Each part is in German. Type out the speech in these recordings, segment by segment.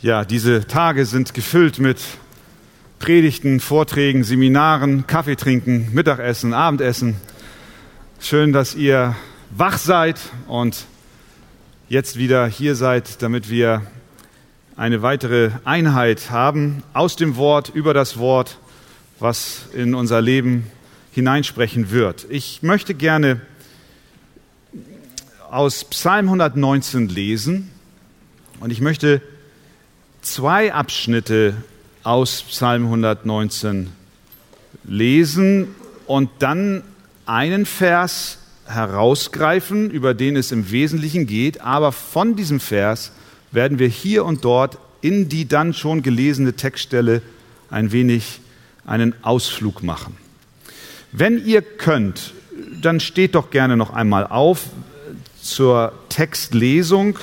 Ja, diese Tage sind gefüllt mit Predigten, Vorträgen, Seminaren, Kaffee trinken, Mittagessen, Abendessen. Schön, dass ihr wach seid und jetzt wieder hier seid, damit wir eine weitere Einheit haben aus dem Wort, über das Wort, was in unser Leben hineinsprechen wird. Ich möchte gerne aus Psalm 119 lesen und ich möchte zwei Abschnitte aus Psalm 119 lesen und dann einen Vers herausgreifen, über den es im Wesentlichen geht, aber von diesem Vers werden wir hier und dort in die dann schon gelesene Textstelle ein wenig einen Ausflug machen. Wenn ihr könnt, dann steht doch gerne noch einmal auf zur Textlesung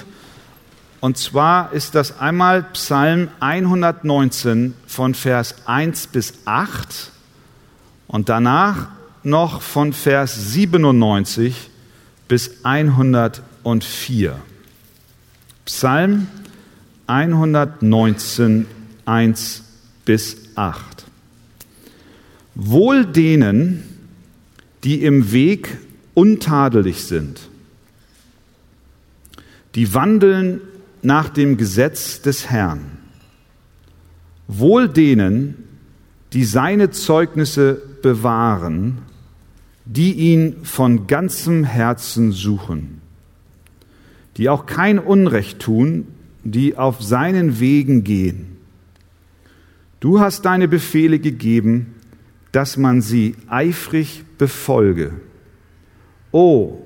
und zwar ist das einmal Psalm 119 von Vers 1 bis 8 und danach noch von Vers 97 bis 104. Psalm 119, 1 bis 8. Wohl denen, die im Weg untadelig sind, die wandeln nach dem Gesetz des Herrn. Wohl denen, die seine Zeugnisse bewahren, die ihn von ganzem Herzen suchen, die auch kein Unrecht tun, die auf seinen Wegen gehen. Du hast deine Befehle gegeben, dass man sie eifrig befolge. O,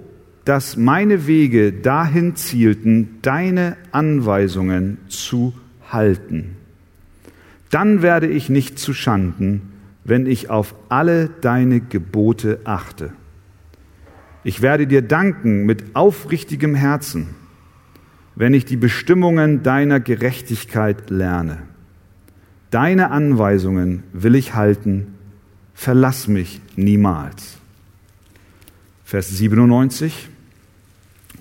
dass meine Wege dahin zielten, deine Anweisungen zu halten. Dann werde ich nicht zu Schanden, wenn ich auf alle deine Gebote achte. Ich werde dir danken mit aufrichtigem Herzen, wenn ich die Bestimmungen deiner Gerechtigkeit lerne. Deine Anweisungen will ich halten, verlass mich niemals. Vers 97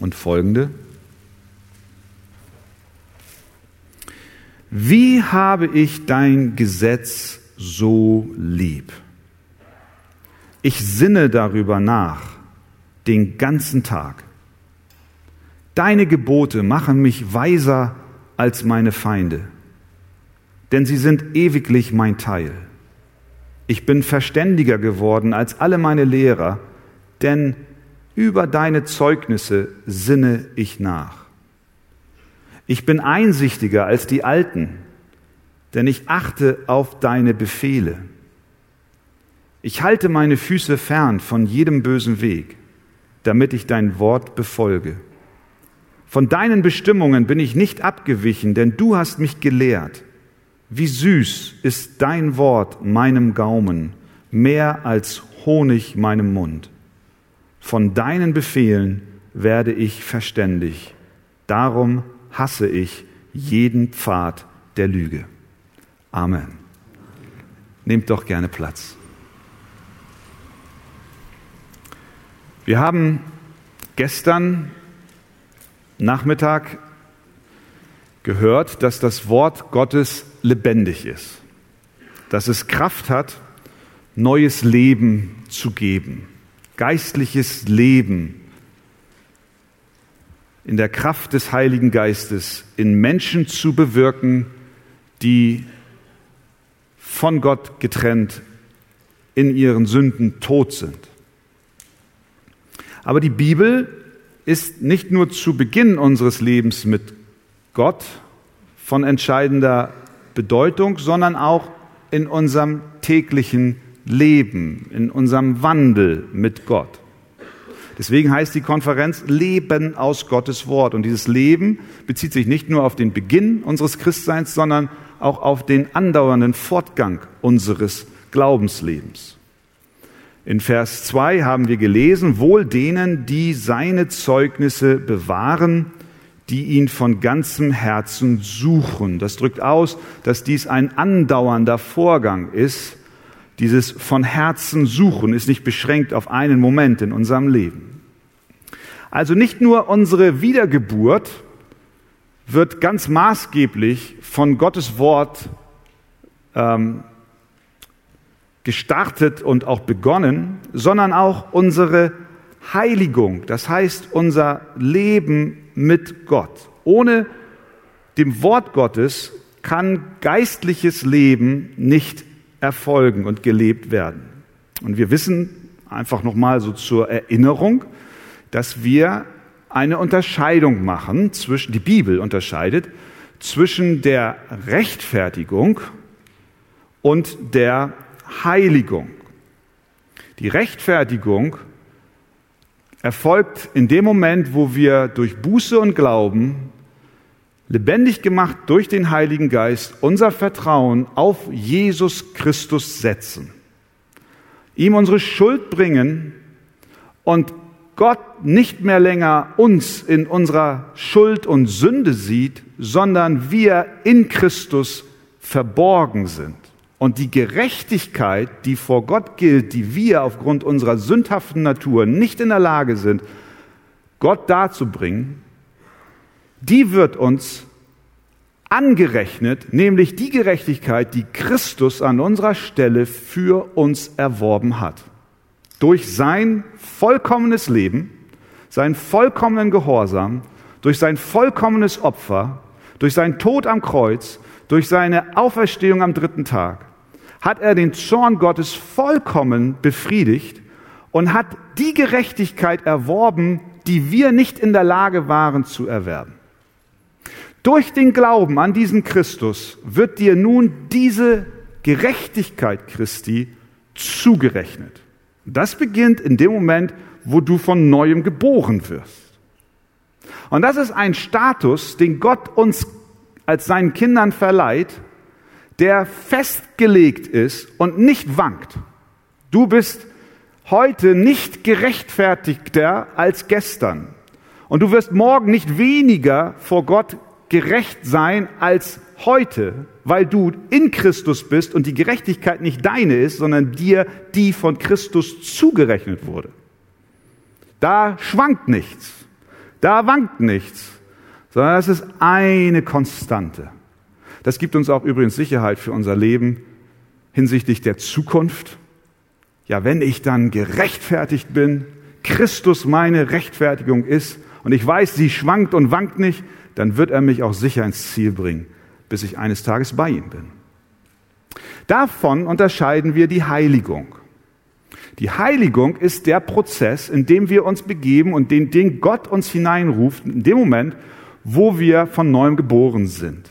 und folgende. Wie habe ich dein Gesetz so lieb? Ich sinne darüber nach den ganzen Tag. Deine Gebote machen mich weiser als meine Feinde, denn sie sind ewiglich mein Teil. Ich bin verständiger geworden als alle meine Lehrer, denn über deine Zeugnisse sinne ich nach. Ich bin einsichtiger als die Alten, denn ich achte auf deine Befehle. Ich halte meine Füße fern von jedem bösen Weg, damit ich dein Wort befolge. Von deinen Bestimmungen bin ich nicht abgewichen, denn du hast mich gelehrt. Wie süß ist dein Wort meinem Gaumen, mehr als Honig meinem Mund. Von deinen Befehlen werde ich verständig. Darum hasse ich jeden Pfad der Lüge. Amen. Nehmt doch gerne Platz. Wir haben gestern Nachmittag gehört, dass das Wort Gottes lebendig ist, dass es Kraft hat, neues Leben zu geben geistliches Leben in der Kraft des Heiligen Geistes in Menschen zu bewirken, die von Gott getrennt in ihren Sünden tot sind. Aber die Bibel ist nicht nur zu Beginn unseres Lebens mit Gott von entscheidender Bedeutung, sondern auch in unserem täglichen Leben, in unserem Wandel mit Gott. Deswegen heißt die Konferenz Leben aus Gottes Wort. Und dieses Leben bezieht sich nicht nur auf den Beginn unseres Christseins, sondern auch auf den andauernden Fortgang unseres Glaubenslebens. In Vers 2 haben wir gelesen, wohl denen, die seine Zeugnisse bewahren, die ihn von ganzem Herzen suchen. Das drückt aus, dass dies ein andauernder Vorgang ist, dieses von Herzen suchen ist nicht beschränkt auf einen Moment in unserem Leben. Also nicht nur unsere Wiedergeburt wird ganz maßgeblich von Gottes Wort ähm, gestartet und auch begonnen, sondern auch unsere Heiligung, das heißt unser Leben mit Gott. Ohne dem Wort Gottes kann geistliches Leben nicht erfolgen und gelebt werden. Und wir wissen einfach nochmal so zur Erinnerung, dass wir eine Unterscheidung machen zwischen, die Bibel unterscheidet zwischen der Rechtfertigung und der Heiligung. Die Rechtfertigung erfolgt in dem Moment, wo wir durch Buße und Glauben lebendig gemacht durch den Heiligen Geist unser Vertrauen auf Jesus Christus setzen, ihm unsere Schuld bringen und Gott nicht mehr länger uns in unserer Schuld und Sünde sieht, sondern wir in Christus verborgen sind. Und die Gerechtigkeit, die vor Gott gilt, die wir aufgrund unserer sündhaften Natur nicht in der Lage sind, Gott darzubringen, die wird uns angerechnet, nämlich die Gerechtigkeit, die Christus an unserer Stelle für uns erworben hat. Durch sein vollkommenes Leben, seinen vollkommenen Gehorsam, durch sein vollkommenes Opfer, durch seinen Tod am Kreuz, durch seine Auferstehung am dritten Tag, hat er den Zorn Gottes vollkommen befriedigt und hat die Gerechtigkeit erworben, die wir nicht in der Lage waren zu erwerben. Durch den Glauben an diesen Christus wird dir nun diese Gerechtigkeit Christi zugerechnet. Das beginnt in dem Moment, wo du von neuem geboren wirst. Und das ist ein Status, den Gott uns als seinen Kindern verleiht, der festgelegt ist und nicht wankt. Du bist heute nicht gerechtfertigter als gestern. Und du wirst morgen nicht weniger vor Gott gerecht sein als heute, weil du in Christus bist und die Gerechtigkeit nicht deine ist, sondern dir die von Christus zugerechnet wurde. Da schwankt nichts, da wankt nichts, sondern das ist eine Konstante. Das gibt uns auch übrigens Sicherheit für unser Leben hinsichtlich der Zukunft. Ja, wenn ich dann gerechtfertigt bin, Christus meine Rechtfertigung ist und ich weiß, sie schwankt und wankt nicht, dann wird er mich auch sicher ins Ziel bringen bis ich eines Tages bei ihm bin. Davon unterscheiden wir die Heiligung. Die Heiligung ist der Prozess, in dem wir uns begeben und den, den Gott uns hineinruft, in dem Moment, wo wir von neuem geboren sind.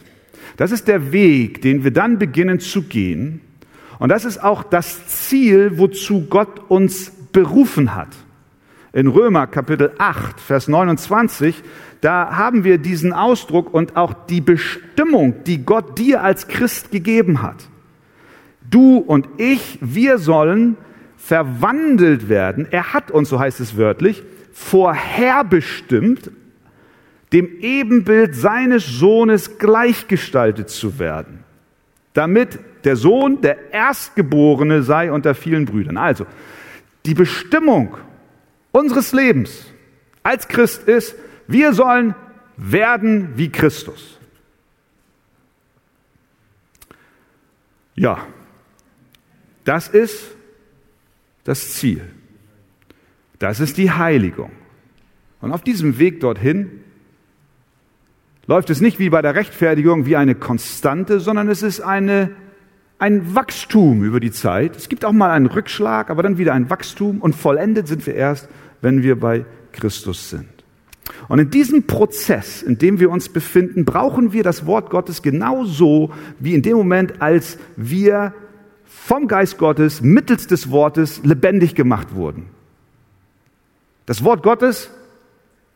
Das ist der Weg, den wir dann beginnen zu gehen. Und das ist auch das Ziel, wozu Gott uns berufen hat. In Römer Kapitel 8, Vers 29 da haben wir diesen Ausdruck und auch die Bestimmung, die Gott dir als Christ gegeben hat. Du und ich, wir sollen verwandelt werden. Er hat uns, so heißt es wörtlich, vorherbestimmt, dem Ebenbild seines Sohnes gleichgestaltet zu werden, damit der Sohn der Erstgeborene sei unter vielen Brüdern. Also, die Bestimmung unseres Lebens als Christ ist, wir sollen werden wie Christus. Ja, das ist das Ziel. Das ist die Heiligung. Und auf diesem Weg dorthin läuft es nicht wie bei der Rechtfertigung wie eine Konstante, sondern es ist eine, ein Wachstum über die Zeit. Es gibt auch mal einen Rückschlag, aber dann wieder ein Wachstum und vollendet sind wir erst, wenn wir bei Christus sind. Und in diesem Prozess, in dem wir uns befinden, brauchen wir das Wort Gottes genauso wie in dem Moment, als wir vom Geist Gottes mittels des Wortes lebendig gemacht wurden. Das Wort Gottes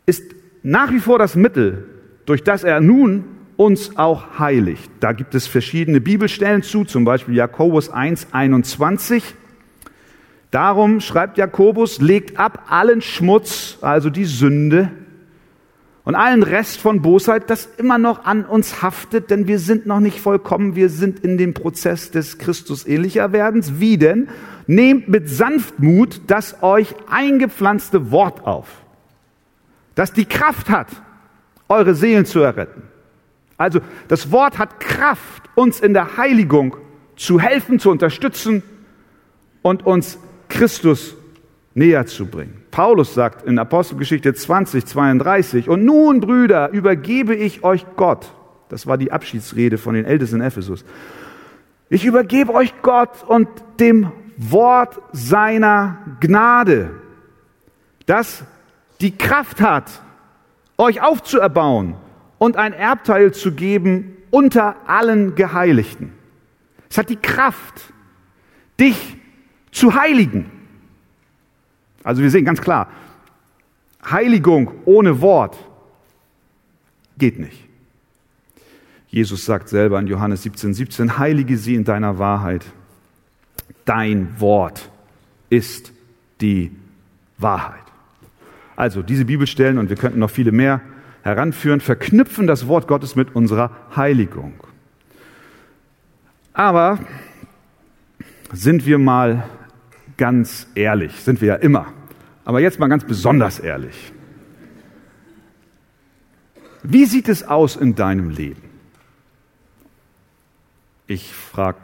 ist nach wie vor das Mittel, durch das er nun uns auch heiligt. Da gibt es verschiedene Bibelstellen zu, zum Beispiel Jakobus 1, 21. Darum schreibt Jakobus, legt ab allen Schmutz, also die Sünde, und allen Rest von Bosheit, das immer noch an uns haftet, denn wir sind noch nicht vollkommen, wir sind in dem Prozess des Christus ähnlicher Werdens. Wie denn? Nehmt mit Sanftmut das euch eingepflanzte Wort auf, das die Kraft hat, eure Seelen zu erretten. Also das Wort hat Kraft, uns in der Heiligung zu helfen, zu unterstützen und uns Christus näher zu bringen. Paulus sagt in Apostelgeschichte 20, 32, und nun, Brüder, übergebe ich euch Gott. Das war die Abschiedsrede von den Ältesten in Ephesus. Ich übergebe euch Gott und dem Wort seiner Gnade, das die Kraft hat, euch aufzuerbauen und ein Erbteil zu geben unter allen Geheiligten. Es hat die Kraft, dich zu heiligen. Also wir sehen ganz klar, Heiligung ohne Wort geht nicht. Jesus sagt selber in Johannes 17, 17, heilige sie in deiner Wahrheit. Dein Wort ist die Wahrheit. Also diese Bibelstellen, und wir könnten noch viele mehr heranführen, verknüpfen das Wort Gottes mit unserer Heiligung. Aber sind wir mal ganz ehrlich, sind wir ja immer, aber jetzt mal ganz besonders ehrlich. Wie sieht es aus in deinem Leben? Ich frage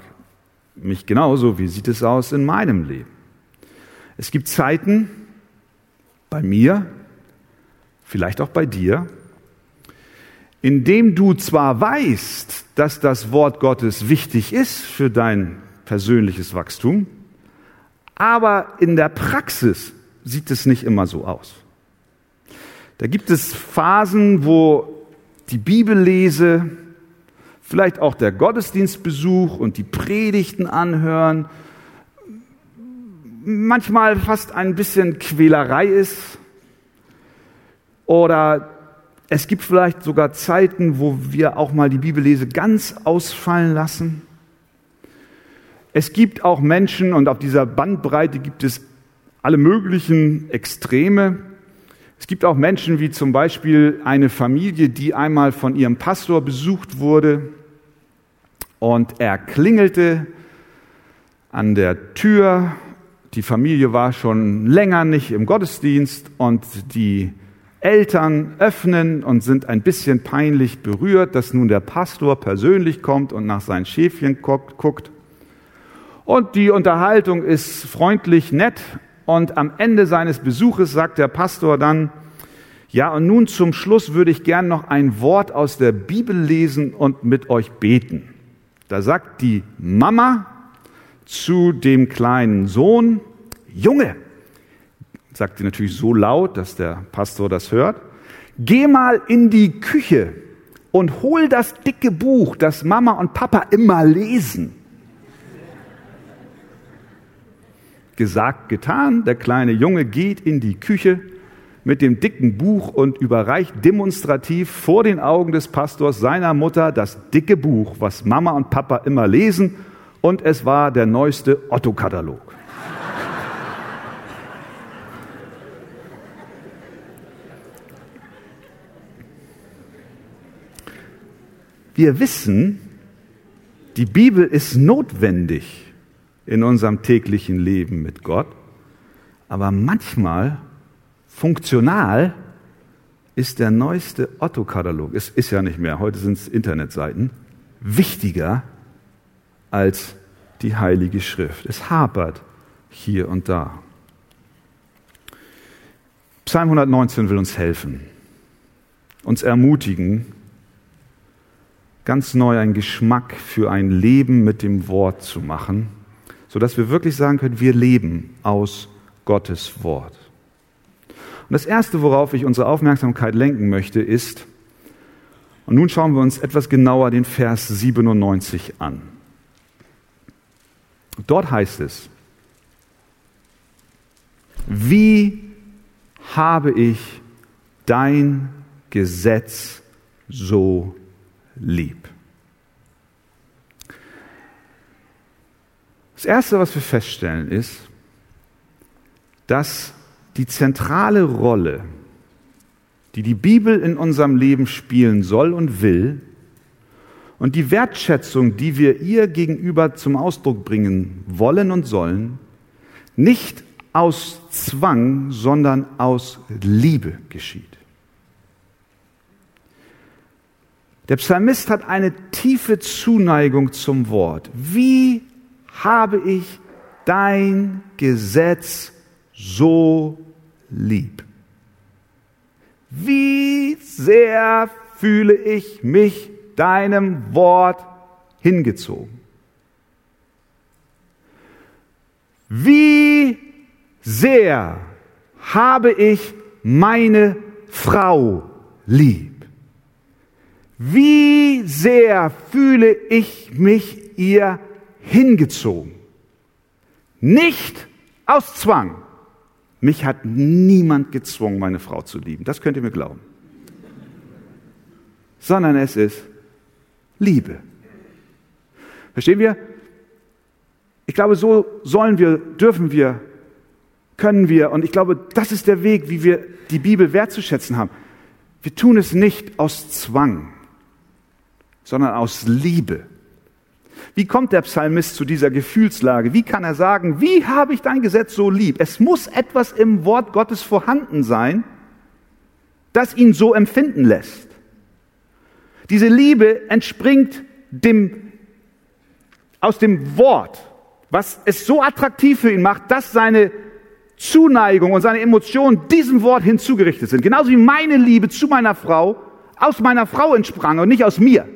mich genauso, wie sieht es aus in meinem Leben? Es gibt Zeiten bei mir, vielleicht auch bei dir, indem du zwar weißt, dass das Wort Gottes wichtig ist für dein persönliches Wachstum, aber in der Praxis sieht es nicht immer so aus. Da gibt es Phasen, wo die Bibellese, vielleicht auch der Gottesdienstbesuch und die Predigten anhören, manchmal fast ein bisschen Quälerei ist oder es gibt vielleicht sogar Zeiten, wo wir auch mal die Bibellese ganz ausfallen lassen. Es gibt auch Menschen, und auf dieser Bandbreite gibt es alle möglichen Extreme. Es gibt auch Menschen wie zum Beispiel eine Familie, die einmal von ihrem Pastor besucht wurde und er klingelte an der Tür. Die Familie war schon länger nicht im Gottesdienst und die Eltern öffnen und sind ein bisschen peinlich berührt, dass nun der Pastor persönlich kommt und nach seinen Schäfchen guckt. Und die Unterhaltung ist freundlich, nett. Und am Ende seines Besuches sagt der Pastor dann, ja, und nun zum Schluss würde ich gern noch ein Wort aus der Bibel lesen und mit euch beten. Da sagt die Mama zu dem kleinen Sohn, Junge, sagt sie natürlich so laut, dass der Pastor das hört. Geh mal in die Küche und hol das dicke Buch, das Mama und Papa immer lesen. Gesagt, getan, der kleine Junge geht in die Küche mit dem dicken Buch und überreicht demonstrativ vor den Augen des Pastors seiner Mutter das dicke Buch, was Mama und Papa immer lesen, und es war der neueste Otto-Katalog. Wir wissen, die Bibel ist notwendig in unserem täglichen Leben mit Gott, aber manchmal funktional ist der neueste Otto-Katalog, es ist ja nicht mehr, heute sind es Internetseiten, wichtiger als die Heilige Schrift. Es hapert hier und da. Psalm 119 will uns helfen, uns ermutigen, ganz neu einen Geschmack für ein Leben mit dem Wort zu machen, sodass wir wirklich sagen können, wir leben aus Gottes Wort. Und das Erste, worauf ich unsere Aufmerksamkeit lenken möchte, ist, und nun schauen wir uns etwas genauer den Vers 97 an. Dort heißt es, wie habe ich dein Gesetz so lieb. Das Erste, was wir feststellen, ist, dass die zentrale Rolle, die die Bibel in unserem Leben spielen soll und will, und die Wertschätzung, die wir ihr gegenüber zum Ausdruck bringen wollen und sollen, nicht aus Zwang, sondern aus Liebe geschieht. Der Psalmist hat eine tiefe Zuneigung zum Wort. Wie habe ich dein Gesetz so lieb? Wie sehr fühle ich mich deinem Wort hingezogen? Wie sehr habe ich meine Frau lieb? Wie sehr fühle ich mich ihr hingezogen? Nicht aus Zwang. Mich hat niemand gezwungen, meine Frau zu lieben. Das könnt ihr mir glauben. Sondern es ist Liebe. Verstehen wir? Ich glaube, so sollen wir, dürfen wir, können wir. Und ich glaube, das ist der Weg, wie wir die Bibel wertzuschätzen haben. Wir tun es nicht aus Zwang, sondern aus Liebe. Wie kommt der Psalmist zu dieser Gefühlslage? Wie kann er sagen, wie habe ich dein Gesetz so lieb? Es muss etwas im Wort Gottes vorhanden sein, das ihn so empfinden lässt. Diese Liebe entspringt dem, aus dem Wort, was es so attraktiv für ihn macht, dass seine Zuneigung und seine Emotionen diesem Wort hinzugerichtet sind. Genauso wie meine Liebe zu meiner Frau aus meiner Frau entsprang und nicht aus mir.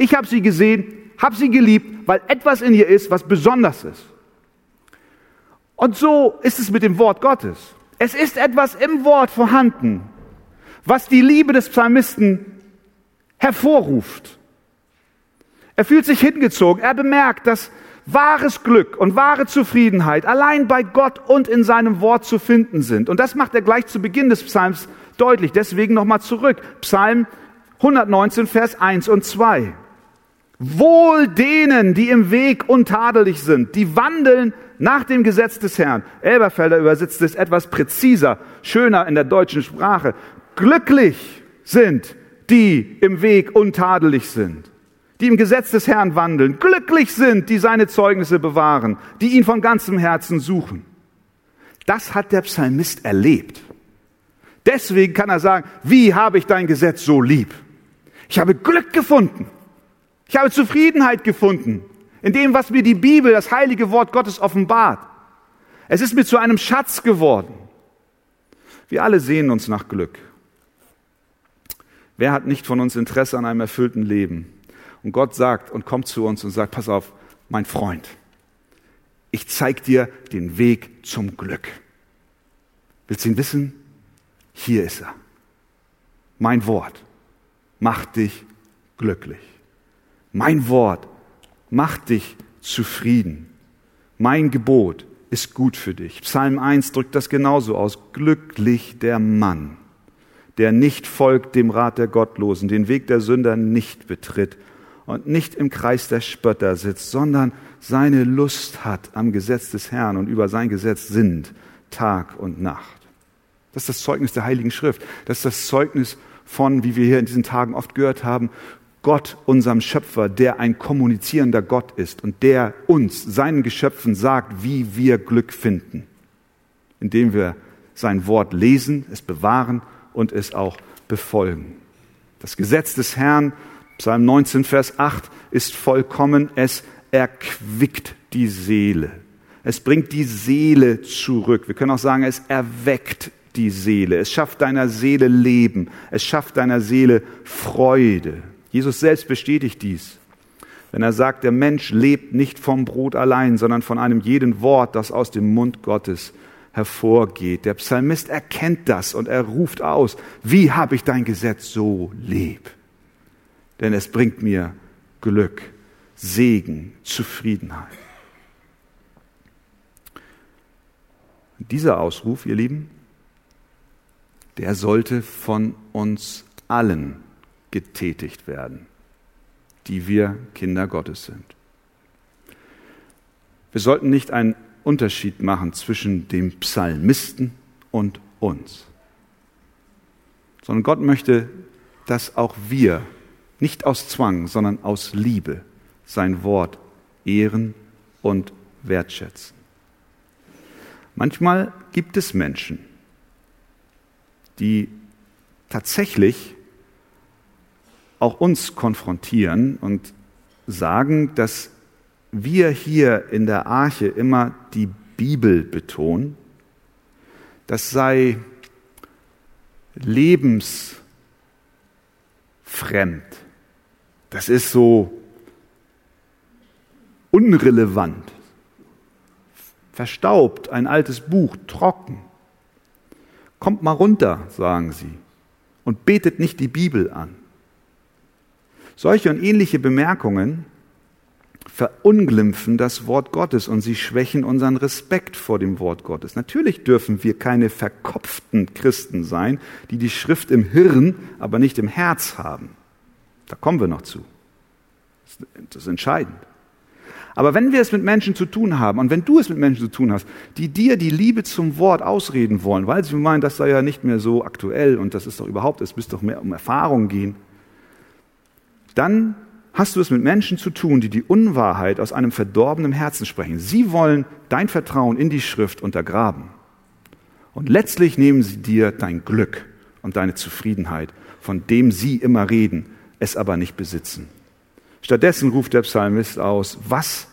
Ich habe sie gesehen, habe sie geliebt, weil etwas in ihr ist, was besonders ist. Und so ist es mit dem Wort Gottes. Es ist etwas im Wort vorhanden, was die Liebe des Psalmisten hervorruft. Er fühlt sich hingezogen. Er bemerkt, dass wahres Glück und wahre Zufriedenheit allein bei Gott und in seinem Wort zu finden sind. Und das macht er gleich zu Beginn des Psalms deutlich. Deswegen nochmal zurück. Psalm 119, Vers 1 und 2. Wohl denen, die im Weg untadelig sind, die wandeln nach dem Gesetz des Herrn. Elberfelder übersetzt es etwas präziser, schöner in der deutschen Sprache. Glücklich sind die im Weg untadelig sind die im Gesetz des Herrn wandeln, glücklich sind, die seine Zeugnisse bewahren, die ihn von ganzem Herzen suchen. Das hat der Psalmist erlebt. Deswegen kann er sagen, wie habe ich dein Gesetz so lieb? Ich habe Glück gefunden. Ich habe Zufriedenheit gefunden in dem, was mir die Bibel, das heilige Wort Gottes offenbart. Es ist mir zu einem Schatz geworden. Wir alle sehen uns nach Glück. Wer hat nicht von uns Interesse an einem erfüllten Leben? Und Gott sagt und kommt zu uns und sagt, pass auf, mein Freund, ich zeig dir den Weg zum Glück. Willst du ihn wissen? Hier ist er. Mein Wort macht dich glücklich. Mein Wort macht dich zufrieden. Mein Gebot ist gut für dich. Psalm 1 drückt das genauso aus. Glücklich der Mann, der nicht folgt dem Rat der Gottlosen, den Weg der Sünder nicht betritt und nicht im Kreis der Spötter sitzt, sondern seine Lust hat am Gesetz des Herrn und über sein Gesetz sinnt Tag und Nacht. Das ist das Zeugnis der Heiligen Schrift. Das ist das Zeugnis von, wie wir hier in diesen Tagen oft gehört haben, Gott, unserem Schöpfer, der ein kommunizierender Gott ist und der uns, seinen Geschöpfen, sagt, wie wir Glück finden, indem wir sein Wort lesen, es bewahren und es auch befolgen. Das Gesetz des Herrn Psalm 19, Vers 8 ist vollkommen, es erquickt die Seele. Es bringt die Seele zurück. Wir können auch sagen, es erweckt die Seele. Es schafft deiner Seele Leben. Es schafft deiner Seele Freude. Jesus selbst bestätigt dies. Wenn er sagt, der Mensch lebt nicht vom Brot allein, sondern von einem jeden Wort, das aus dem Mund Gottes hervorgeht. Der Psalmist erkennt das und er ruft aus, wie habe ich dein Gesetz so lieb? denn es bringt mir Glück, Segen, Zufriedenheit. Dieser Ausruf, ihr Lieben, der sollte von uns allen getätigt werden, die wir Kinder Gottes sind. Wir sollten nicht einen Unterschied machen zwischen dem Psalmisten und uns, sondern Gott möchte, dass auch wir nicht aus Zwang, sondern aus Liebe sein Wort ehren und wertschätzen. Manchmal gibt es Menschen, die tatsächlich auch uns konfrontieren und sagen, dass wir hier in der Arche immer die Bibel betonen. Das sei lebensfremd. Das ist so unrelevant. Verstaubt, ein altes Buch, trocken. Kommt mal runter, sagen sie, und betet nicht die Bibel an. Solche und ähnliche Bemerkungen verunglimpfen das Wort Gottes und sie schwächen unseren Respekt vor dem Wort Gottes. Natürlich dürfen wir keine verkopften Christen sein, die die Schrift im Hirn, aber nicht im Herz haben. Da kommen wir noch zu. Das ist entscheidend. Aber wenn wir es mit Menschen zu tun haben und wenn du es mit Menschen zu tun hast, die dir die Liebe zum Wort ausreden wollen, weil sie meinen, das sei ja nicht mehr so aktuell und das ist doch überhaupt, es müsste doch mehr um Erfahrung gehen, dann hast du es mit Menschen zu tun, die die Unwahrheit aus einem verdorbenen Herzen sprechen. Sie wollen dein Vertrauen in die Schrift untergraben. Und letztlich nehmen sie dir dein Glück und deine Zufriedenheit, von dem sie immer reden, es aber nicht besitzen. Stattdessen ruft der Psalmist aus, was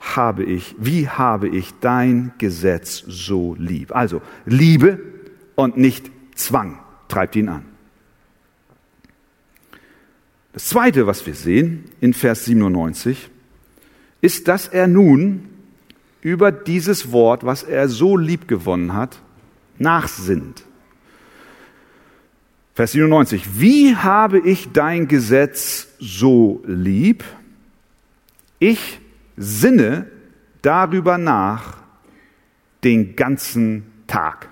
habe ich, wie habe ich dein Gesetz so lieb? Also Liebe und nicht Zwang treibt ihn an. Das Zweite, was wir sehen in Vers 97, ist, dass er nun über dieses Wort, was er so lieb gewonnen hat, nachsinnt. Vers 97. Wie habe ich dein Gesetz so lieb? Ich sinne darüber nach den ganzen Tag.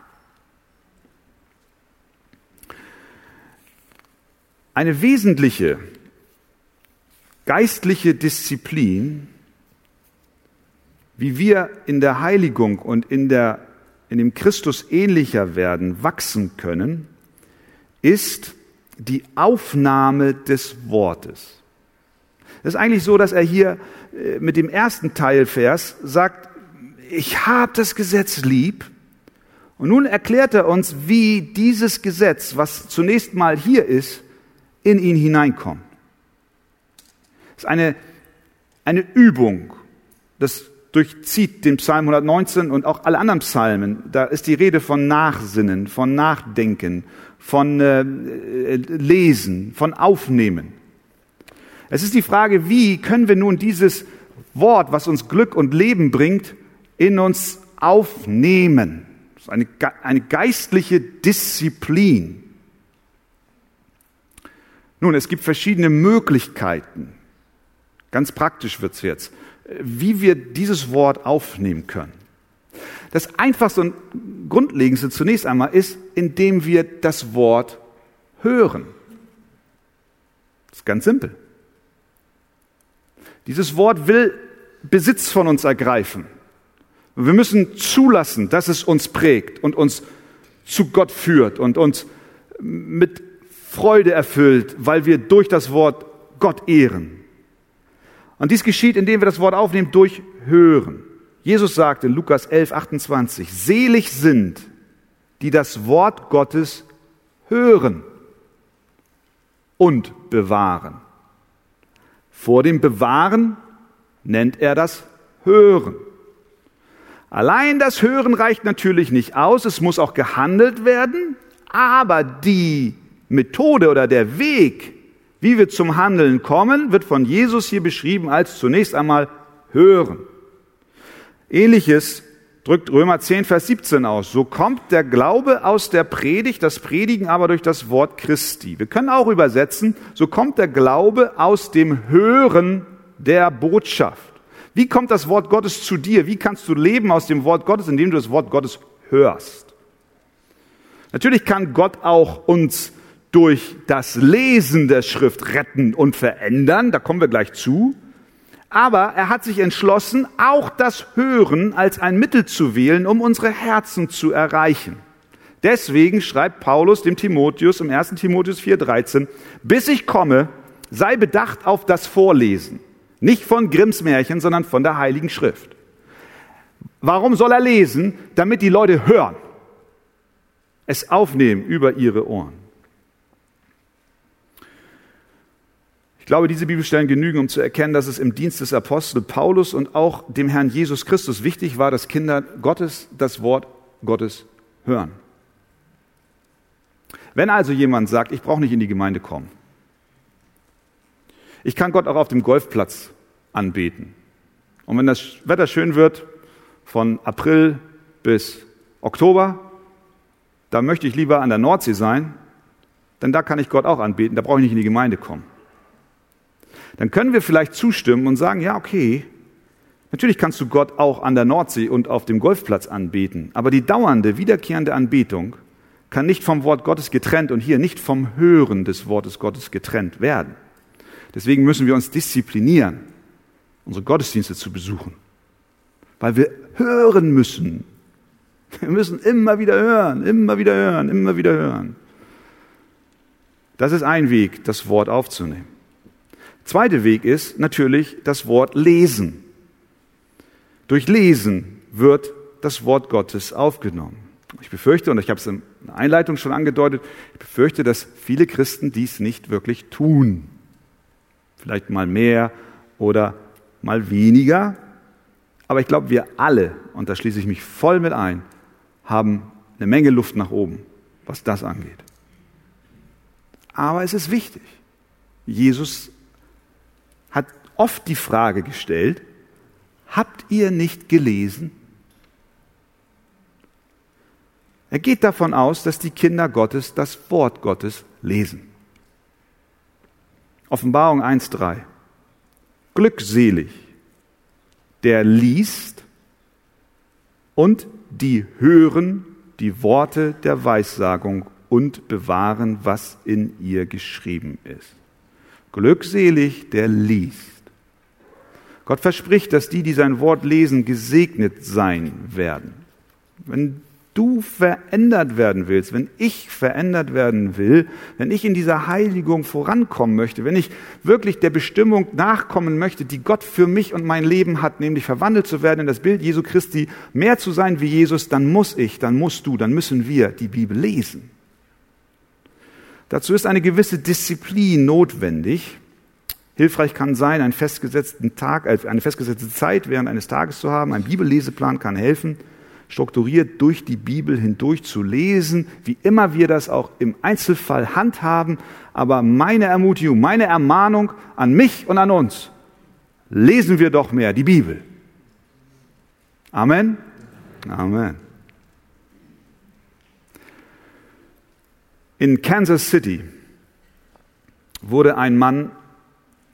Eine wesentliche geistliche Disziplin, wie wir in der Heiligung und in, der, in dem Christus ähnlicher werden, wachsen können, ist die Aufnahme des Wortes. Es ist eigentlich so, dass er hier äh, mit dem ersten Teilvers sagt, ich habe das Gesetz lieb. Und nun erklärt er uns, wie dieses Gesetz, was zunächst mal hier ist, in ihn hineinkommt. Es ist eine, eine Übung. Das durchzieht den Psalm 119 und auch alle anderen Psalmen. Da ist die Rede von Nachsinnen, von Nachdenken, von äh, Lesen, von Aufnehmen. Es ist die Frage, wie können wir nun dieses Wort, was uns Glück und Leben bringt, in uns aufnehmen? Das ist eine, eine geistliche Disziplin. Nun, es gibt verschiedene Möglichkeiten. Ganz praktisch wird's jetzt, wie wir dieses Wort aufnehmen können. Das Einfachste und Grundlegendste zunächst einmal ist, indem wir das Wort hören. Das ist ganz simpel. Dieses Wort will Besitz von uns ergreifen. wir müssen zulassen, dass es uns prägt und uns zu Gott führt und uns mit Freude erfüllt, weil wir durch das Wort Gott ehren. Und dies geschieht, indem wir das Wort aufnehmen durch Hören. Jesus sagte in Lukas 11, 28, selig sind, die das Wort Gottes hören und bewahren. Vor dem Bewahren nennt er das Hören. Allein das Hören reicht natürlich nicht aus, es muss auch gehandelt werden, aber die Methode oder der Weg, wie wir zum Handeln kommen, wird von Jesus hier beschrieben als zunächst einmal Hören. Ähnliches drückt Römer 10, Vers 17 aus. So kommt der Glaube aus der Predigt, das Predigen aber durch das Wort Christi. Wir können auch übersetzen, so kommt der Glaube aus dem Hören der Botschaft. Wie kommt das Wort Gottes zu dir? Wie kannst du leben aus dem Wort Gottes, indem du das Wort Gottes hörst? Natürlich kann Gott auch uns durch das Lesen der Schrift retten und verändern, da kommen wir gleich zu. Aber er hat sich entschlossen, auch das Hören als ein Mittel zu wählen, um unsere Herzen zu erreichen. Deswegen schreibt Paulus dem Timotheus im 1. Timotheus 4,13, bis ich komme, sei bedacht auf das Vorlesen. Nicht von Grimms Märchen, sondern von der Heiligen Schrift. Warum soll er lesen? Damit die Leute hören, es aufnehmen über ihre Ohren. Glaube, diese Bibelstellen genügen, um zu erkennen, dass es im Dienst des Apostels Paulus und auch dem Herrn Jesus Christus wichtig war, dass Kinder Gottes das Wort Gottes hören. Wenn also jemand sagt, ich brauche nicht in die Gemeinde kommen, ich kann Gott auch auf dem Golfplatz anbeten. Und wenn das Wetter schön wird, von April bis Oktober, da möchte ich lieber an der Nordsee sein, denn da kann ich Gott auch anbeten, da brauche ich nicht in die Gemeinde kommen dann können wir vielleicht zustimmen und sagen, ja, okay, natürlich kannst du Gott auch an der Nordsee und auf dem Golfplatz anbeten, aber die dauernde, wiederkehrende Anbetung kann nicht vom Wort Gottes getrennt und hier nicht vom Hören des Wortes Gottes getrennt werden. Deswegen müssen wir uns disziplinieren, unsere Gottesdienste zu besuchen, weil wir hören müssen. Wir müssen immer wieder hören, immer wieder hören, immer wieder hören. Das ist ein Weg, das Wort aufzunehmen. Zweiter Weg ist natürlich das Wort lesen. Durch Lesen wird das Wort Gottes aufgenommen. Ich befürchte, und ich habe es in der Einleitung schon angedeutet, ich befürchte, dass viele Christen dies nicht wirklich tun. Vielleicht mal mehr oder mal weniger. Aber ich glaube, wir alle, und da schließe ich mich voll mit ein, haben eine Menge Luft nach oben, was das angeht. Aber es ist wichtig. Jesus hat oft die Frage gestellt, habt ihr nicht gelesen? Er geht davon aus, dass die Kinder Gottes das Wort Gottes lesen. Offenbarung 1.3. Glückselig, der liest und die hören die Worte der Weissagung und bewahren, was in ihr geschrieben ist. Glückselig, der liest. Gott verspricht, dass die, die sein Wort lesen, gesegnet sein werden. Wenn du verändert werden willst, wenn ich verändert werden will, wenn ich in dieser Heiligung vorankommen möchte, wenn ich wirklich der Bestimmung nachkommen möchte, die Gott für mich und mein Leben hat, nämlich verwandelt zu werden in das Bild Jesu Christi, mehr zu sein wie Jesus, dann muss ich, dann musst du, dann müssen wir die Bibel lesen. Dazu ist eine gewisse Disziplin notwendig. Hilfreich kann sein, einen festgesetzten Tag, äh, eine festgesetzte Zeit während eines Tages zu haben. Ein Bibelleseplan kann helfen, strukturiert durch die Bibel hindurch zu lesen, wie immer wir das auch im Einzelfall handhaben. Aber meine Ermutigung, meine Ermahnung an mich und an uns, lesen wir doch mehr die Bibel. Amen. Amen. In Kansas City wurde ein Mann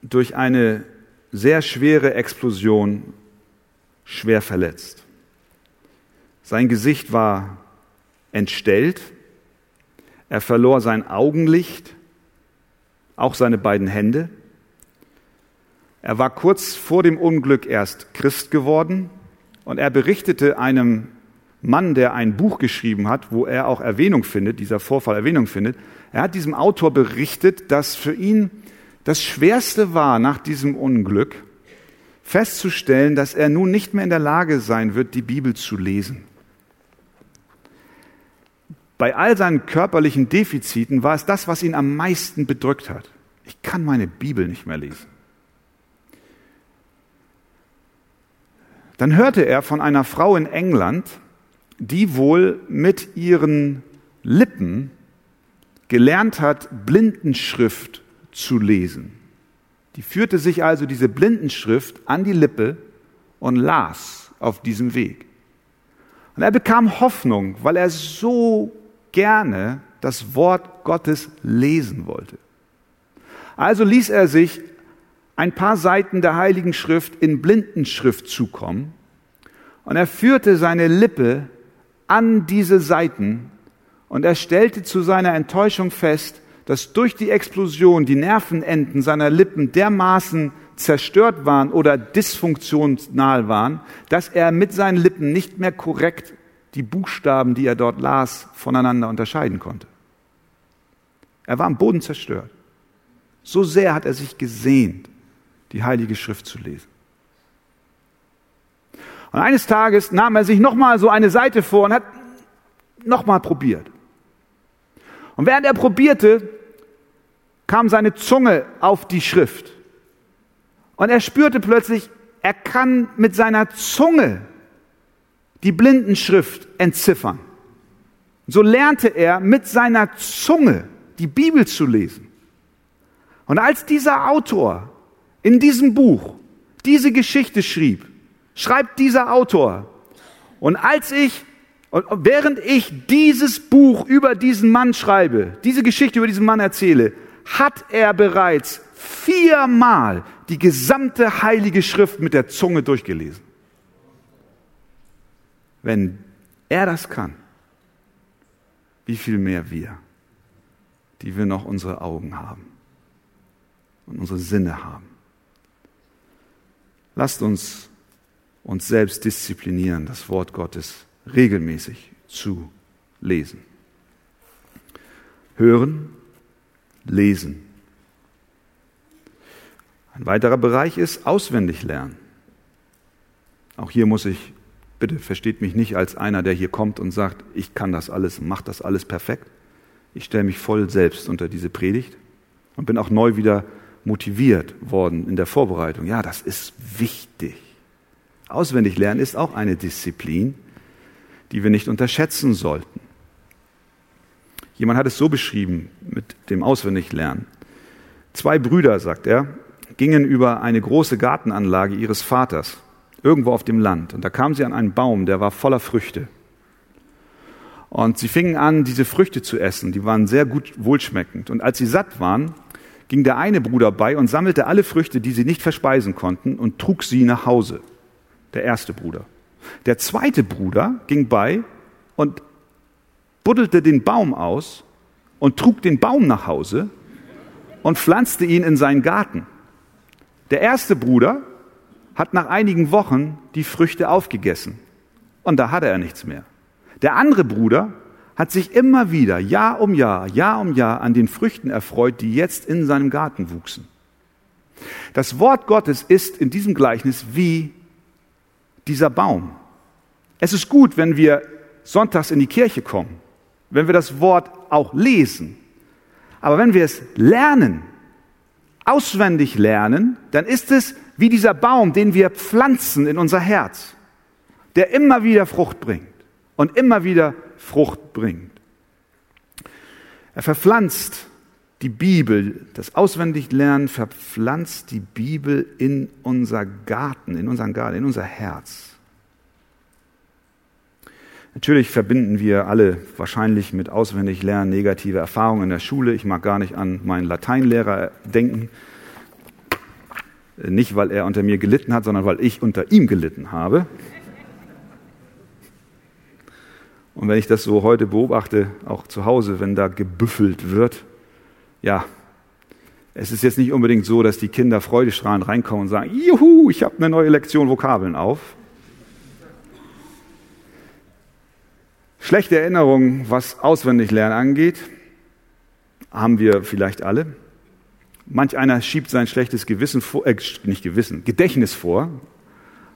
durch eine sehr schwere Explosion schwer verletzt. Sein Gesicht war entstellt, er verlor sein Augenlicht, auch seine beiden Hände. Er war kurz vor dem Unglück erst Christ geworden und er berichtete einem Mann, der ein Buch geschrieben hat, wo er auch Erwähnung findet, dieser Vorfall Erwähnung findet. Er hat diesem Autor berichtet, dass für ihn das Schwerste war nach diesem Unglück, festzustellen, dass er nun nicht mehr in der Lage sein wird, die Bibel zu lesen. Bei all seinen körperlichen Defiziten war es das, was ihn am meisten bedrückt hat. Ich kann meine Bibel nicht mehr lesen. Dann hörte er von einer Frau in England, die wohl mit ihren Lippen gelernt hat, Blindenschrift zu lesen. Die führte sich also diese Blindenschrift an die Lippe und las auf diesem Weg. Und er bekam Hoffnung, weil er so gerne das Wort Gottes lesen wollte. Also ließ er sich ein paar Seiten der Heiligen Schrift in Blindenschrift zukommen und er führte seine Lippe an diese Seiten und er stellte zu seiner Enttäuschung fest, dass durch die Explosion die Nervenenden seiner Lippen dermaßen zerstört waren oder dysfunktional waren, dass er mit seinen Lippen nicht mehr korrekt die Buchstaben, die er dort las, voneinander unterscheiden konnte. Er war am Boden zerstört. So sehr hat er sich gesehnt, die Heilige Schrift zu lesen. Und eines Tages nahm er sich nochmal so eine Seite vor und hat nochmal probiert. Und während er probierte, kam seine Zunge auf die Schrift. Und er spürte plötzlich, er kann mit seiner Zunge die Blindenschrift entziffern. So lernte er mit seiner Zunge die Bibel zu lesen. Und als dieser Autor in diesem Buch diese Geschichte schrieb, schreibt dieser Autor, und als ich, während ich dieses Buch über diesen Mann schreibe, diese Geschichte über diesen Mann erzähle, hat er bereits viermal die gesamte heilige Schrift mit der Zunge durchgelesen. Wenn er das kann, wie viel mehr wir, die wir noch unsere Augen haben und unsere Sinne haben. Lasst uns uns selbst disziplinieren, das Wort Gottes regelmäßig zu lesen. Hören, lesen. Ein weiterer Bereich ist auswendig lernen. Auch hier muss ich, bitte versteht mich nicht als einer, der hier kommt und sagt, ich kann das alles, mach das alles perfekt. Ich stelle mich voll selbst unter diese Predigt und bin auch neu wieder motiviert worden in der Vorbereitung. Ja, das ist wichtig. Auswendig lernen ist auch eine Disziplin, die wir nicht unterschätzen sollten. Jemand hat es so beschrieben mit dem Auswendiglernen. Zwei Brüder, sagt er, gingen über eine große Gartenanlage ihres Vaters, irgendwo auf dem Land. Und da kamen sie an einen Baum, der war voller Früchte. Und sie fingen an, diese Früchte zu essen. Die waren sehr gut wohlschmeckend. Und als sie satt waren, ging der eine Bruder bei und sammelte alle Früchte, die sie nicht verspeisen konnten, und trug sie nach Hause. Der erste Bruder. Der zweite Bruder ging bei und buddelte den Baum aus und trug den Baum nach Hause und pflanzte ihn in seinen Garten. Der erste Bruder hat nach einigen Wochen die Früchte aufgegessen und da hatte er nichts mehr. Der andere Bruder hat sich immer wieder, Jahr um Jahr, Jahr um Jahr an den Früchten erfreut, die jetzt in seinem Garten wuchsen. Das Wort Gottes ist in diesem Gleichnis wie dieser Baum. Es ist gut, wenn wir sonntags in die Kirche kommen, wenn wir das Wort auch lesen. Aber wenn wir es lernen, auswendig lernen, dann ist es wie dieser Baum, den wir pflanzen in unser Herz, der immer wieder Frucht bringt und immer wieder Frucht bringt. Er verpflanzt die Bibel, das Auswendiglernen verpflanzt die Bibel in unser Garten, in unseren Garten, in unser Herz. Natürlich verbinden wir alle wahrscheinlich mit Auswendiglernen negative Erfahrungen in der Schule. Ich mag gar nicht an meinen Lateinlehrer denken. Nicht, weil er unter mir gelitten hat, sondern weil ich unter ihm gelitten habe. Und wenn ich das so heute beobachte, auch zu Hause, wenn da gebüffelt wird, ja, es ist jetzt nicht unbedingt so, dass die Kinder freudestrahlend reinkommen und sagen, juhu, ich habe eine neue Lektion Vokabeln auf. Schlechte Erinnerungen, was Auswendiglernen angeht, haben wir vielleicht alle. Manch einer schiebt sein schlechtes Gewissen vor, äh, nicht Gewissen, Gedächtnis vor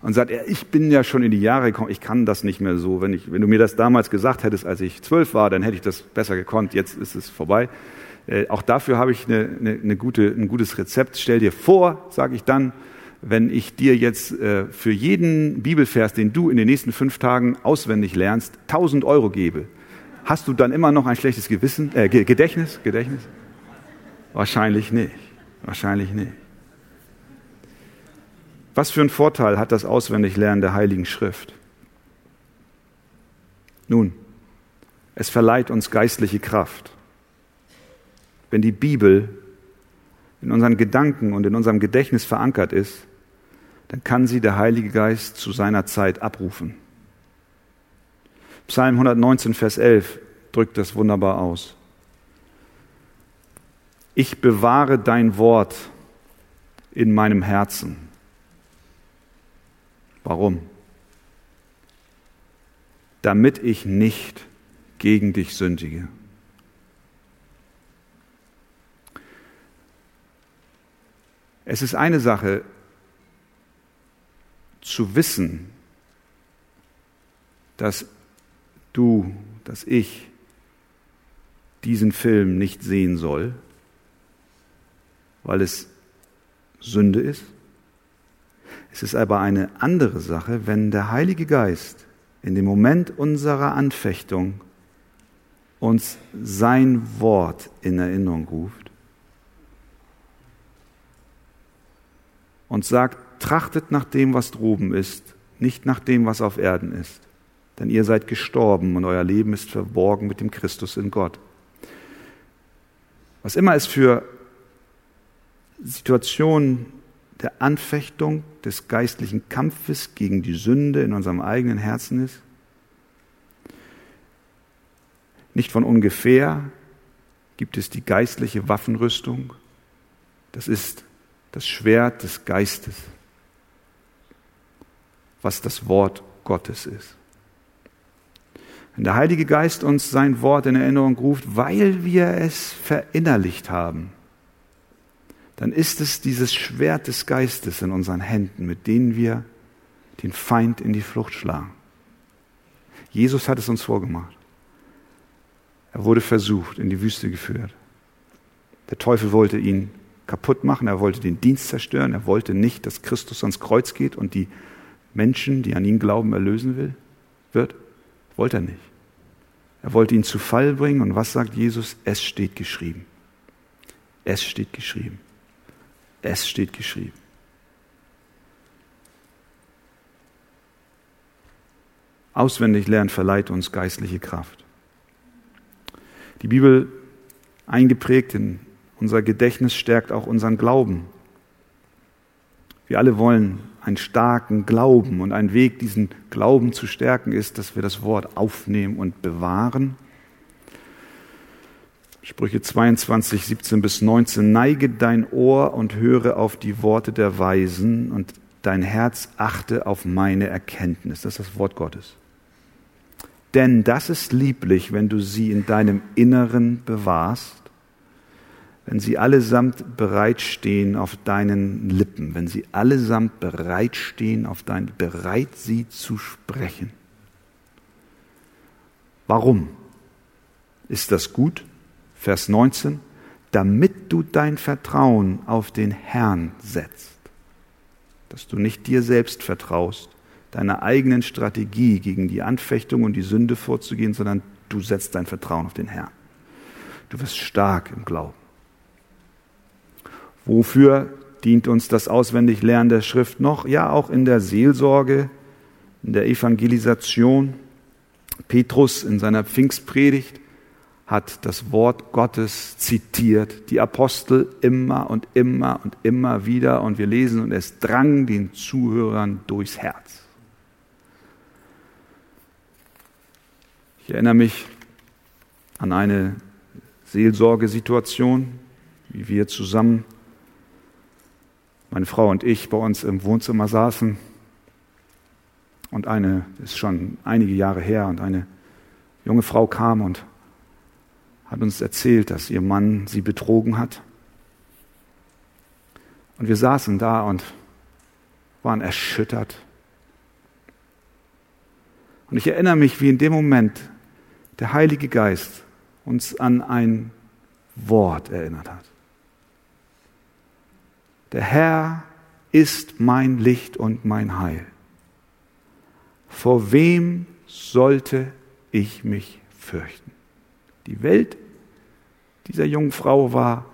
und sagt, ich bin ja schon in die Jahre gekommen, ich kann das nicht mehr so. Wenn, ich, wenn du mir das damals gesagt hättest, als ich zwölf war, dann hätte ich das besser gekonnt, jetzt ist es vorbei. Äh, auch dafür habe ich eine, eine, eine gute, ein gutes Rezept. Stell dir vor, sage ich dann, wenn ich dir jetzt äh, für jeden Bibelvers, den du in den nächsten fünf Tagen auswendig lernst, 1000 Euro gebe, hast du dann immer noch ein schlechtes Gewissen, äh, Gedächtnis? Gedächtnis? Wahrscheinlich nicht. Wahrscheinlich nicht. Was für einen Vorteil hat das Auswendiglernen der Heiligen Schrift? Nun, es verleiht uns geistliche Kraft. Wenn die Bibel in unseren Gedanken und in unserem Gedächtnis verankert ist, dann kann sie der Heilige Geist zu seiner Zeit abrufen. Psalm 119, Vers 11 drückt das wunderbar aus. Ich bewahre dein Wort in meinem Herzen. Warum? Damit ich nicht gegen dich sündige. Es ist eine Sache zu wissen, dass du, dass ich diesen Film nicht sehen soll. weil es Sünde ist. Es ist aber eine andere Sache, wenn der Heilige Geist in dem Moment unserer Anfechtung uns sein Wort in Erinnerung ruft und sagt, trachtet nach dem, was droben ist, nicht nach dem, was auf Erden ist. Denn ihr seid gestorben und euer Leben ist verborgen mit dem Christus in Gott. Was immer es für Situationen der Anfechtung, des geistlichen Kampfes gegen die Sünde in unserem eigenen Herzen ist, nicht von ungefähr gibt es die geistliche Waffenrüstung. Das ist das Schwert des Geistes, was das Wort Gottes ist. Wenn der Heilige Geist uns sein Wort in Erinnerung ruft, weil wir es verinnerlicht haben, dann ist es dieses Schwert des Geistes in unseren Händen, mit denen wir den Feind in die Flucht schlagen. Jesus hat es uns vorgemacht. Er wurde versucht, in die Wüste geführt. Der Teufel wollte ihn kaputt machen, er wollte den Dienst zerstören, er wollte nicht, dass Christus ans Kreuz geht und die Menschen, die an ihn glauben, erlösen will, wird. Wollte er nicht. Er wollte ihn zu Fall bringen und was sagt Jesus? Es steht geschrieben. Es steht geschrieben. Es steht geschrieben. Auswendig lernen verleiht uns geistliche Kraft. Die Bibel eingeprägt in unser Gedächtnis stärkt auch unseren Glauben. Wir alle wollen einen starken Glauben und ein Weg, diesen Glauben zu stärken, ist, dass wir das Wort aufnehmen und bewahren. Sprüche 22, 17 bis 19. Neige dein Ohr und höre auf die Worte der Weisen und dein Herz achte auf meine Erkenntnis. Das ist das Wort Gottes. Denn das ist lieblich, wenn du sie in deinem Inneren bewahrst wenn sie allesamt bereitstehen auf deinen Lippen, wenn sie allesamt bereitstehen auf dein, bereit sie zu sprechen. Warum ist das gut? Vers 19, damit du dein Vertrauen auf den Herrn setzt, dass du nicht dir selbst vertraust, deiner eigenen Strategie gegen die Anfechtung und die Sünde vorzugehen, sondern du setzt dein Vertrauen auf den Herrn. Du wirst stark im Glauben. Wofür dient uns das Auswendiglernen der Schrift noch? Ja, auch in der Seelsorge, in der Evangelisation. Petrus in seiner Pfingstpredigt hat das Wort Gottes zitiert, die Apostel immer und immer und immer wieder und wir lesen und es drang den Zuhörern durchs Herz. Ich erinnere mich an eine Seelsorgesituation, wie wir zusammen meine Frau und ich bei uns im Wohnzimmer saßen und eine, ist schon einige Jahre her, und eine junge Frau kam und hat uns erzählt, dass ihr Mann sie betrogen hat. Und wir saßen da und waren erschüttert. Und ich erinnere mich, wie in dem Moment der Heilige Geist uns an ein Wort erinnert hat. Der Herr ist mein Licht und mein Heil. Vor wem sollte ich mich fürchten? Die Welt dieser jungen Frau war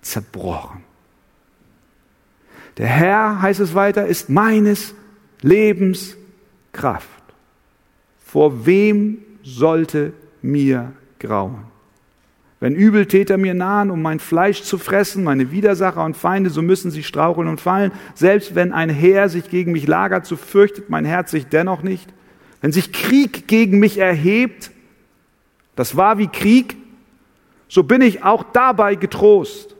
zerbrochen. Der Herr, heißt es weiter, ist meines Lebens Kraft. Vor wem sollte mir grauen? Wenn Übeltäter mir nahen, um mein Fleisch zu fressen, meine Widersacher und Feinde, so müssen sie straucheln und fallen. Selbst wenn ein Heer sich gegen mich lagert, so fürchtet mein Herz sich dennoch nicht. Wenn sich Krieg gegen mich erhebt, das war wie Krieg, so bin ich auch dabei getrost.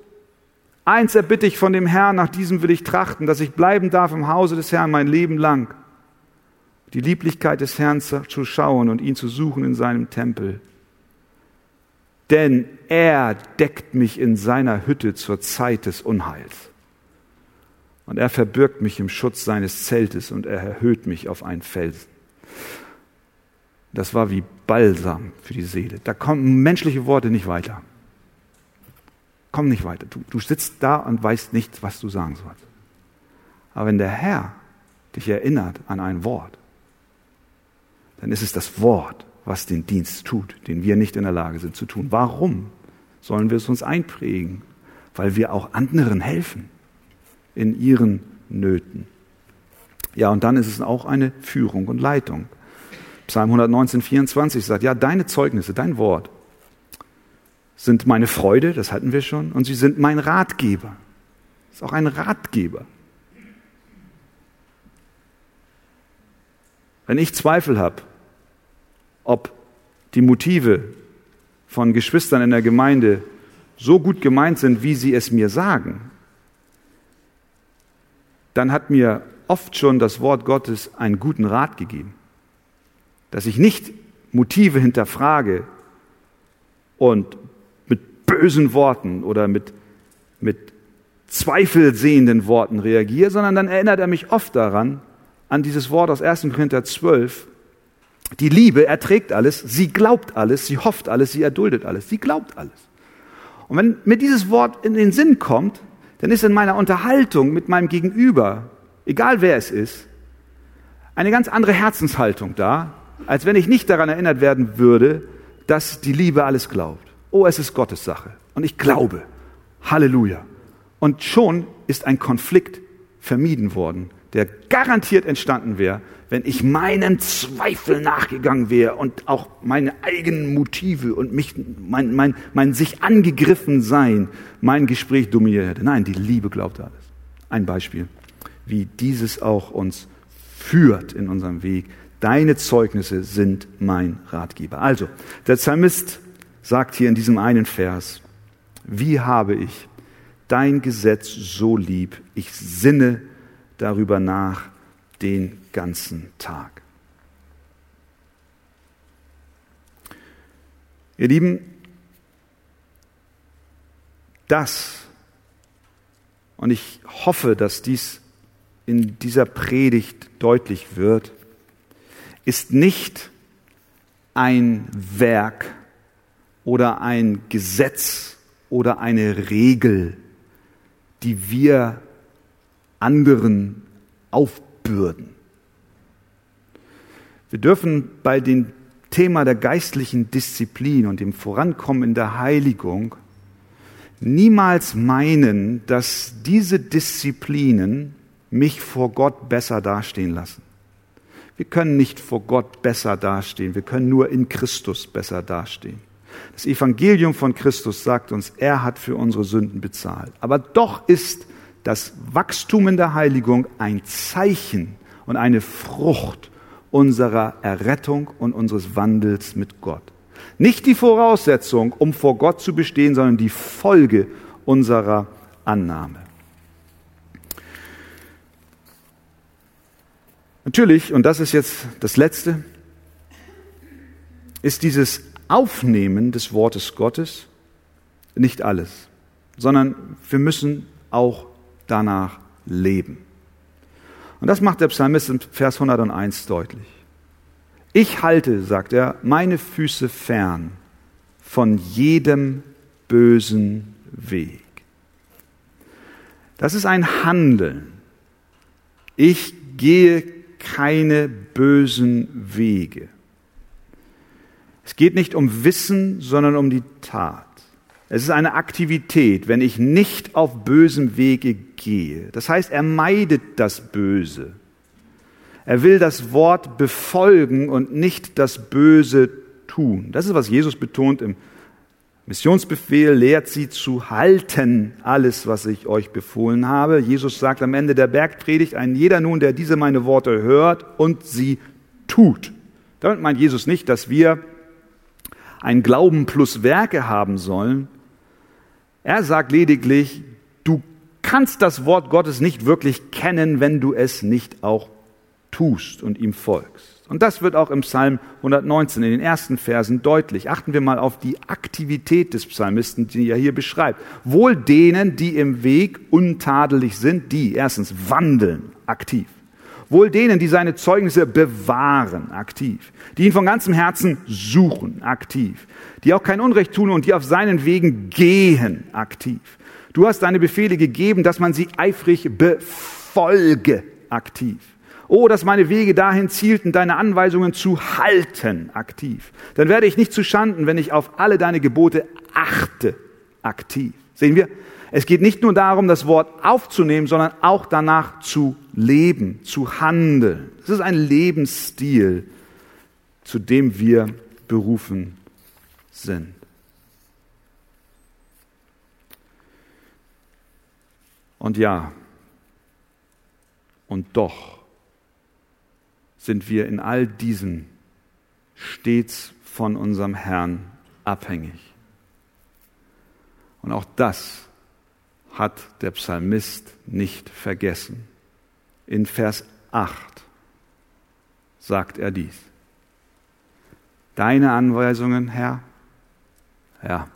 Eins erbitte ich von dem Herrn, nach diesem will ich trachten, dass ich bleiben darf im Hause des Herrn mein Leben lang. Die Lieblichkeit des Herrn zu schauen und ihn zu suchen in seinem Tempel denn er deckt mich in seiner Hütte zur Zeit des Unheils. Und er verbirgt mich im Schutz seines Zeltes und er erhöht mich auf einen Felsen. Das war wie Balsam für die Seele. Da kommen menschliche Worte nicht weiter. Komm nicht weiter. Du, du sitzt da und weißt nicht, was du sagen sollst. Aber wenn der Herr dich erinnert an ein Wort, dann ist es das Wort, was den Dienst tut, den wir nicht in der Lage sind zu tun. Warum sollen wir es uns einprägen? Weil wir auch anderen helfen in ihren Nöten. Ja, und dann ist es auch eine Führung und Leitung. Psalm 119, 24 sagt, ja, deine Zeugnisse, dein Wort sind meine Freude, das hatten wir schon, und sie sind mein Ratgeber. Das ist auch ein Ratgeber. Wenn ich Zweifel habe, ob die Motive von Geschwistern in der Gemeinde so gut gemeint sind, wie sie es mir sagen, dann hat mir oft schon das Wort Gottes einen guten Rat gegeben. Dass ich nicht Motive hinterfrage und mit bösen Worten oder mit, mit zweifelsehenden Worten reagiere, sondern dann erinnert er mich oft daran, an dieses Wort aus 1. Korinther 12, die Liebe erträgt alles, sie glaubt alles, sie hofft alles, sie erduldet alles, sie glaubt alles. Und wenn mir dieses Wort in den Sinn kommt, dann ist in meiner Unterhaltung mit meinem Gegenüber, egal wer es ist, eine ganz andere Herzenshaltung da, als wenn ich nicht daran erinnert werden würde, dass die Liebe alles glaubt. Oh, es ist Gottes Sache. Und ich glaube. Halleluja. Und schon ist ein Konflikt vermieden worden, der garantiert entstanden wäre, wenn ich meinen Zweifel nachgegangen wäre und auch meine eigenen Motive und mich, mein, mein, mein sich angegriffen sein, mein Gespräch dominiert hätte. Nein, die Liebe glaubt alles. Ein Beispiel, wie dieses auch uns führt in unserem Weg. Deine Zeugnisse sind mein Ratgeber. Also, der Psalmist sagt hier in diesem einen Vers, wie habe ich dein Gesetz so lieb, ich sinne darüber nach den ganzen Tag. Ihr Lieben, das, und ich hoffe, dass dies in dieser Predigt deutlich wird, ist nicht ein Werk oder ein Gesetz oder eine Regel, die wir anderen aufbürden. Wir dürfen bei dem Thema der geistlichen Disziplin und dem Vorankommen in der Heiligung niemals meinen, dass diese Disziplinen mich vor Gott besser dastehen lassen. Wir können nicht vor Gott besser dastehen, wir können nur in Christus besser dastehen. Das Evangelium von Christus sagt uns, er hat für unsere Sünden bezahlt. Aber doch ist das Wachstum in der Heiligung ein Zeichen und eine Frucht unserer Errettung und unseres Wandels mit Gott. Nicht die Voraussetzung, um vor Gott zu bestehen, sondern die Folge unserer Annahme. Natürlich, und das ist jetzt das Letzte, ist dieses Aufnehmen des Wortes Gottes nicht alles, sondern wir müssen auch danach leben. Und das macht der Psalmist in Vers 101 deutlich. Ich halte, sagt er, meine Füße fern von jedem bösen Weg. Das ist ein Handeln. Ich gehe keine bösen Wege. Es geht nicht um Wissen, sondern um die Tat. Es ist eine Aktivität, wenn ich nicht auf bösem Wege gehe. Das heißt, er meidet das Böse. Er will das Wort befolgen und nicht das Böse tun. Das ist, was Jesus betont im Missionsbefehl, lehrt sie zu halten, alles, was ich euch befohlen habe. Jesus sagt am Ende der Bergpredigt, ein jeder nun, der diese meine Worte hört und sie tut. Damit meint Jesus nicht, dass wir ein Glauben plus Werke haben sollen, er sagt lediglich, du kannst das Wort Gottes nicht wirklich kennen, wenn du es nicht auch tust und ihm folgst. Und das wird auch im Psalm 119 in den ersten Versen deutlich. Achten wir mal auf die Aktivität des Psalmisten, die er hier beschreibt. Wohl denen, die im Weg untadelig sind, die erstens wandeln aktiv. Wohl denen, die seine Zeugnisse bewahren, aktiv. Die ihn von ganzem Herzen suchen, aktiv. Die auch kein Unrecht tun und die auf seinen Wegen gehen, aktiv. Du hast deine Befehle gegeben, dass man sie eifrig befolge, aktiv. Oh, dass meine Wege dahin zielten, deine Anweisungen zu halten, aktiv. Dann werde ich nicht zu Schanden, wenn ich auf alle deine Gebote achte, aktiv. Sehen wir? Es geht nicht nur darum, das Wort aufzunehmen, sondern auch danach zu leben, zu handeln. Es ist ein Lebensstil, zu dem wir berufen sind. Und ja, und doch sind wir in all diesen stets von unserem Herrn abhängig. Und auch das hat der Psalmist nicht vergessen. In Vers 8 sagt er dies. Deine Anweisungen, Herr, ja,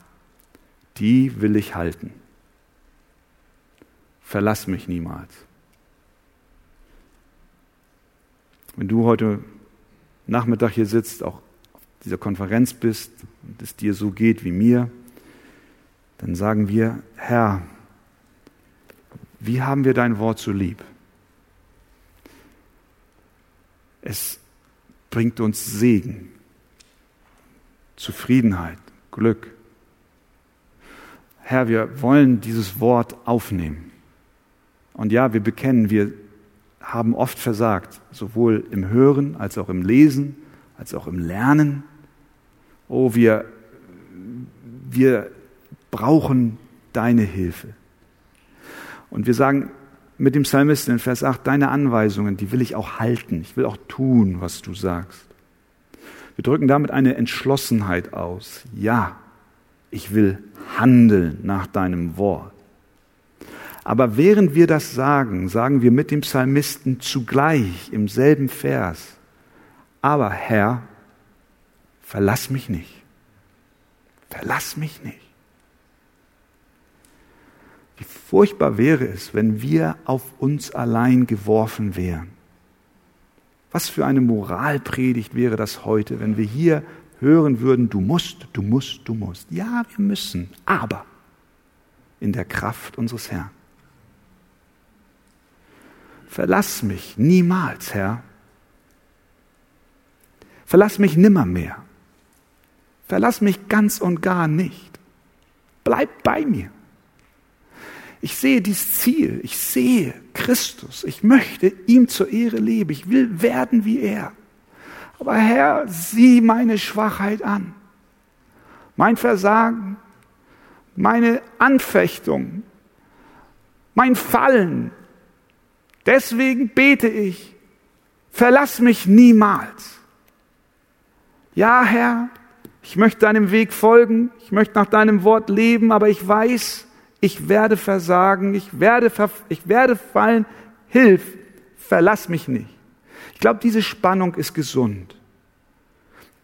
die will ich halten. Verlass mich niemals. Wenn du heute Nachmittag hier sitzt, auch auf dieser Konferenz bist und es dir so geht wie mir, dann sagen wir, Herr, wie haben wir dein Wort so lieb? Es bringt uns Segen, Zufriedenheit, Glück. Herr, wir wollen dieses Wort aufnehmen. Und ja, wir bekennen, wir haben oft versagt, sowohl im Hören als auch im Lesen, als auch im Lernen. Oh, wir, wir brauchen deine Hilfe. Und wir sagen mit dem Psalmisten in Vers 8, deine Anweisungen, die will ich auch halten. Ich will auch tun, was du sagst. Wir drücken damit eine Entschlossenheit aus. Ja, ich will handeln nach deinem Wort. Aber während wir das sagen, sagen wir mit dem Psalmisten zugleich im selben Vers, aber Herr, verlass mich nicht. Verlass mich nicht. Wie furchtbar wäre es, wenn wir auf uns allein geworfen wären. Was für eine Moralpredigt wäre das heute, wenn wir hier hören würden, du musst, du musst, du musst. Ja, wir müssen, aber in der Kraft unseres Herrn. Verlass mich niemals, Herr. Verlass mich nimmermehr. Verlass mich ganz und gar nicht. Bleib bei mir. Ich sehe dieses Ziel. Ich sehe Christus. Ich möchte ihm zur Ehre leben. Ich will werden wie er. Aber Herr, sieh meine Schwachheit an. Mein Versagen, meine Anfechtung, mein Fallen. Deswegen bete ich, verlass mich niemals. Ja, Herr, ich möchte deinem Weg folgen, ich möchte nach deinem Wort leben, aber ich weiß, ich werde versagen, ich werde, ich werde fallen, hilf, verlass mich nicht. Ich glaube, diese Spannung ist gesund.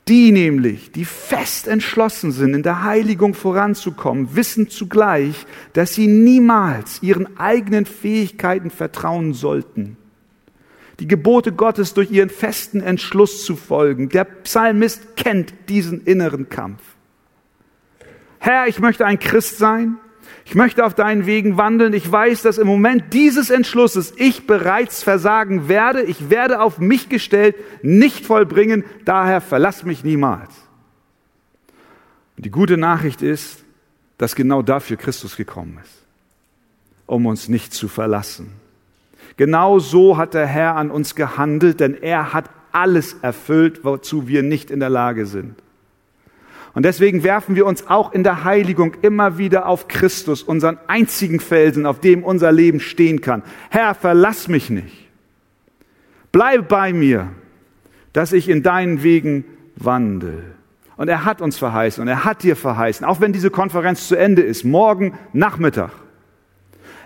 Die nämlich, die fest entschlossen sind, in der Heiligung voranzukommen, wissen zugleich, dass sie niemals ihren eigenen Fähigkeiten vertrauen sollten. Die Gebote Gottes durch ihren festen Entschluss zu folgen. Der Psalmist kennt diesen inneren Kampf. Herr, ich möchte ein Christ sein. Ich möchte auf deinen Wegen wandeln. Ich weiß, dass im Moment dieses Entschlusses ich bereits versagen werde. Ich werde auf mich gestellt, nicht vollbringen. Daher verlass mich niemals. Und die gute Nachricht ist, dass genau dafür Christus gekommen ist, um uns nicht zu verlassen. Genau so hat der Herr an uns gehandelt, denn er hat alles erfüllt, wozu wir nicht in der Lage sind. Und deswegen werfen wir uns auch in der Heiligung immer wieder auf Christus, unseren einzigen Felsen, auf dem unser Leben stehen kann. Herr, verlass mich nicht. Bleib bei mir, dass ich in deinen Wegen wandel. Und er hat uns verheißen und er hat dir verheißen, auch wenn diese Konferenz zu Ende ist, morgen Nachmittag.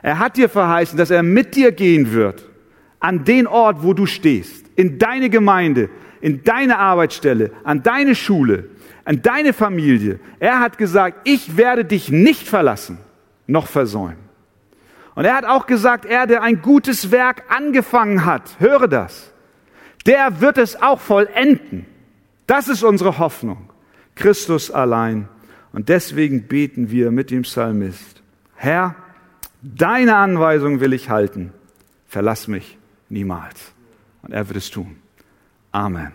Er hat dir verheißen, dass er mit dir gehen wird an den Ort, wo du stehst, in deine Gemeinde, in deine Arbeitsstelle, an deine Schule, an deine Familie. Er hat gesagt, ich werde dich nicht verlassen, noch versäumen. Und er hat auch gesagt, er, der ein gutes Werk angefangen hat, höre das, der wird es auch vollenden. Das ist unsere Hoffnung. Christus allein. Und deswegen beten wir mit dem Psalmist, Herr, deine Anweisung will ich halten. Verlass mich niemals. Und er wird es tun. Amen.